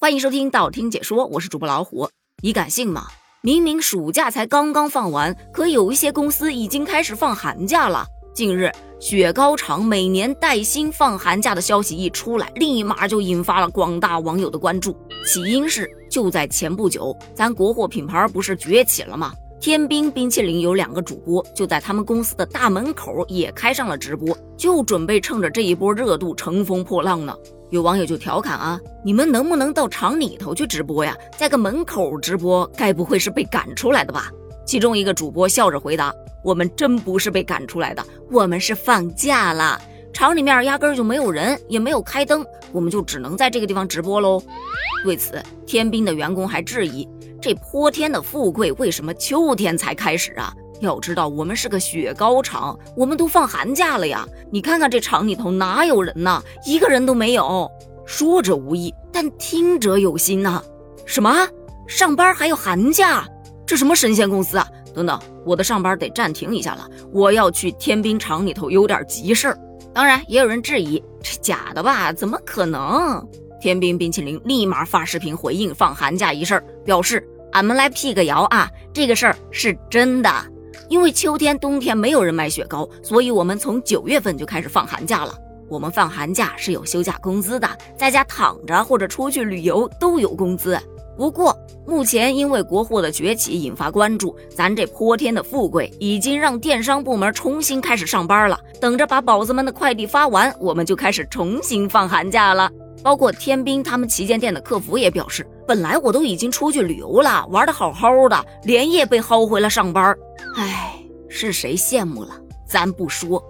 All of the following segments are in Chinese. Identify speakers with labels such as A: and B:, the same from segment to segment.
A: 欢迎收听道听解说，我是主播老虎。你敢信吗？明明暑假才刚刚放完，可有一些公司已经开始放寒假了。近日，雪糕厂每年带薪放寒假的消息一出来，立马就引发了广大网友的关注。起因是就在前不久，咱国货品牌不是崛起了吗？天冰冰淇淋有两个主播，就在他们公司的大门口也开上了直播，就准备趁着这一波热度乘风破浪呢。有网友就调侃啊，你们能不能到厂里头去直播呀？在个门口直播，该不会是被赶出来的吧？其中一个主播笑着回答：“我们真不是被赶出来的，我们是放假了，厂里面压根就没有人，也没有开灯，我们就只能在这个地方直播喽。”对此，天冰的员工还质疑。这泼天的富贵为什么秋天才开始啊？要知道我们是个雪糕厂，我们都放寒假了呀！你看看这厂里头哪有人呢？一个人都没有。说者无意，但听者有心呐。什么？上班还有寒假？这什么神仙公司啊？等等，我的上班得暂停一下了，我要去天冰厂里头有点急事儿。当然，也有人质疑，这假的吧？怎么可能？天冰冰淇淋立马发视频回应放寒假一事，表示俺们来辟个谣啊，这个事儿是真的。因为秋天、冬天没有人买雪糕，所以我们从九月份就开始放寒假了。我们放寒假是有休假工资的，在家躺着或者出去旅游都有工资。不过目前因为国货的崛起引发关注，咱这泼天的富贵已经让电商部门重新开始上班了，等着把宝子们的快递发完，我们就开始重新放寒假了。包括天冰他们旗舰店的客服也表示，本来我都已经出去旅游了，玩的好好的，连夜被薅回来上班。唉，是谁羡慕了？咱不说，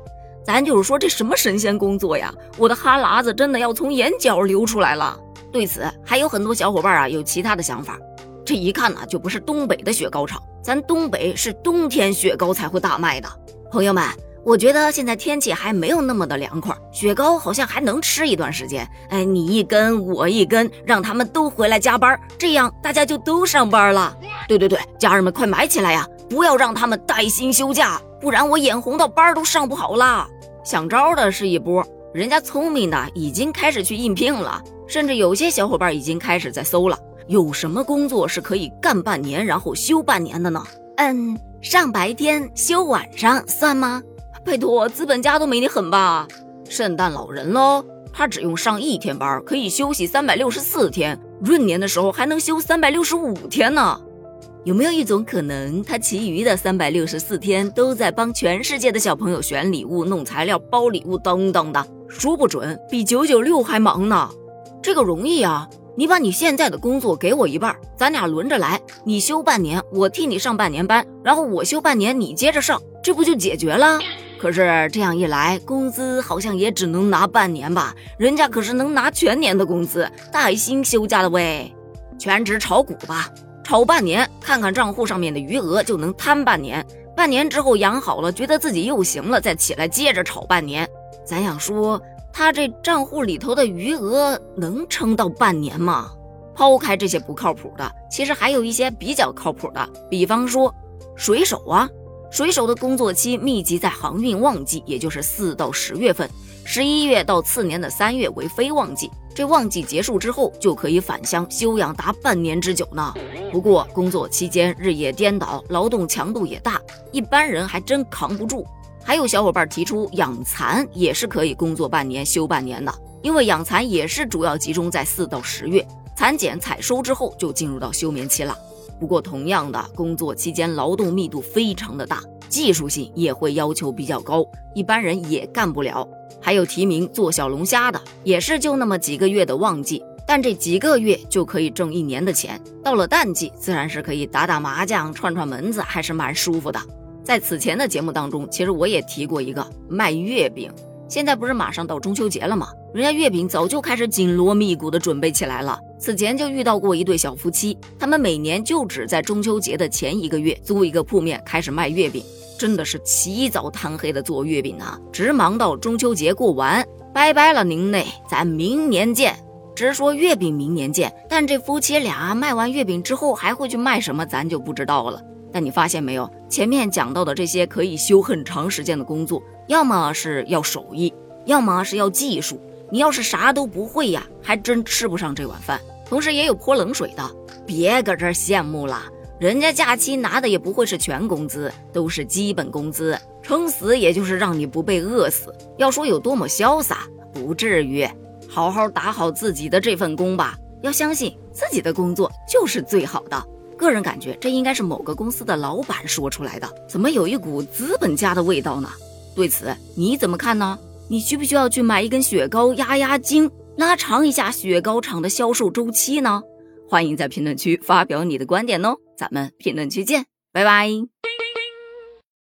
A: 咱就是说这什么神仙工作呀！我的哈喇子真的要从眼角流出来了。对此，还有很多小伙伴啊有其他的想法。这一看呢，就不是东北的雪糕厂，咱东北是冬天雪糕才会大卖的，朋友们。我觉得现在天气还没有那么的凉快，雪糕好像还能吃一段时间。哎，你一根我一根，让他们都回来加班，这样大家就都上班了。对对对，家人们快买起来呀！不要让他们带薪休假，不然我眼红到班都上不好了。想招的是一波，人家聪明的已经开始去应聘了，甚至有些小伙伴已经开始在搜了，有什么工作是可以干半年然后休半年的呢？嗯，上白天休晚上算吗？拜托，资本家都没你狠吧？圣诞老人喽，他只用上一天班，可以休息三百六十四天，闰年的时候还能休三百六十五天呢。有没有一种可能，他其余的三百六十四天都在帮全世界的小朋友选礼物、弄材料、包礼物等等的？说不准比九九六还忙呢。这个容易啊，你把你现在的工作给我一半，咱俩轮着来，你休半年，我替你上半年班，然后我休半年，你接着上，这不就解决了？可是这样一来，工资好像也只能拿半年吧？人家可是能拿全年的工资，带薪休假的喂。全职炒股吧，炒半年，看看账户上面的余额就能摊半年。半年之后养好了，觉得自己又行了，再起来接着炒半年。咱想说，他这账户里头的余额能撑到半年吗？抛开这些不靠谱的，其实还有一些比较靠谱的，比方说水手啊。水手的工作期密集在航运旺季，也就是四到十月份，十一月到次年的三月为非旺季。这旺季结束之后，就可以返乡休养达半年之久呢。不过工作期间日夜颠倒，劳动强度也大，一般人还真扛不住。还有小伙伴提出养蚕也是可以工作半年休半年的，因为养蚕也是主要集中在四到十月，蚕茧采收之后就进入到休眠期了。不过，同样的工作期间，劳动密度非常的大，技术性也会要求比较高，一般人也干不了。还有提名做小龙虾的，也是就那么几个月的旺季，但这几个月就可以挣一年的钱。到了淡季，自然是可以打打麻将、串串门子，还是蛮舒服的。在此前的节目当中，其实我也提过一个卖月饼。现在不是马上到中秋节了吗？人家月饼早就开始紧锣密鼓的准备起来了。此前就遇到过一对小夫妻，他们每年就只在中秋节的前一个月租一个铺面开始卖月饼，真的是起早贪黑的做月饼啊，直忙到中秋节过完，拜拜了您嘞，咱明年见。直说月饼明年见，但这夫妻俩卖完月饼之后还会去卖什么，咱就不知道了。但你发现没有，前面讲到的这些可以休很长时间的工作。要么是要手艺，要么是要技术。你要是啥都不会呀，还真吃不上这碗饭。同时也有泼冷水的，别搁这儿羡慕了，人家假期拿的也不会是全工资，都是基本工资，撑死也就是让你不被饿死。要说有多么潇洒，不至于。好好打好自己的这份工吧，要相信自己的工作就是最好的。个人感觉这应该是某个公司的老板说出来的，怎么有一股资本家的味道呢？对此你怎么看呢？你需不需要去买一根雪糕压压惊，拉长一下雪糕厂的销售周期呢？欢迎在评论区发表你的观点哦，咱们评论区见，拜拜。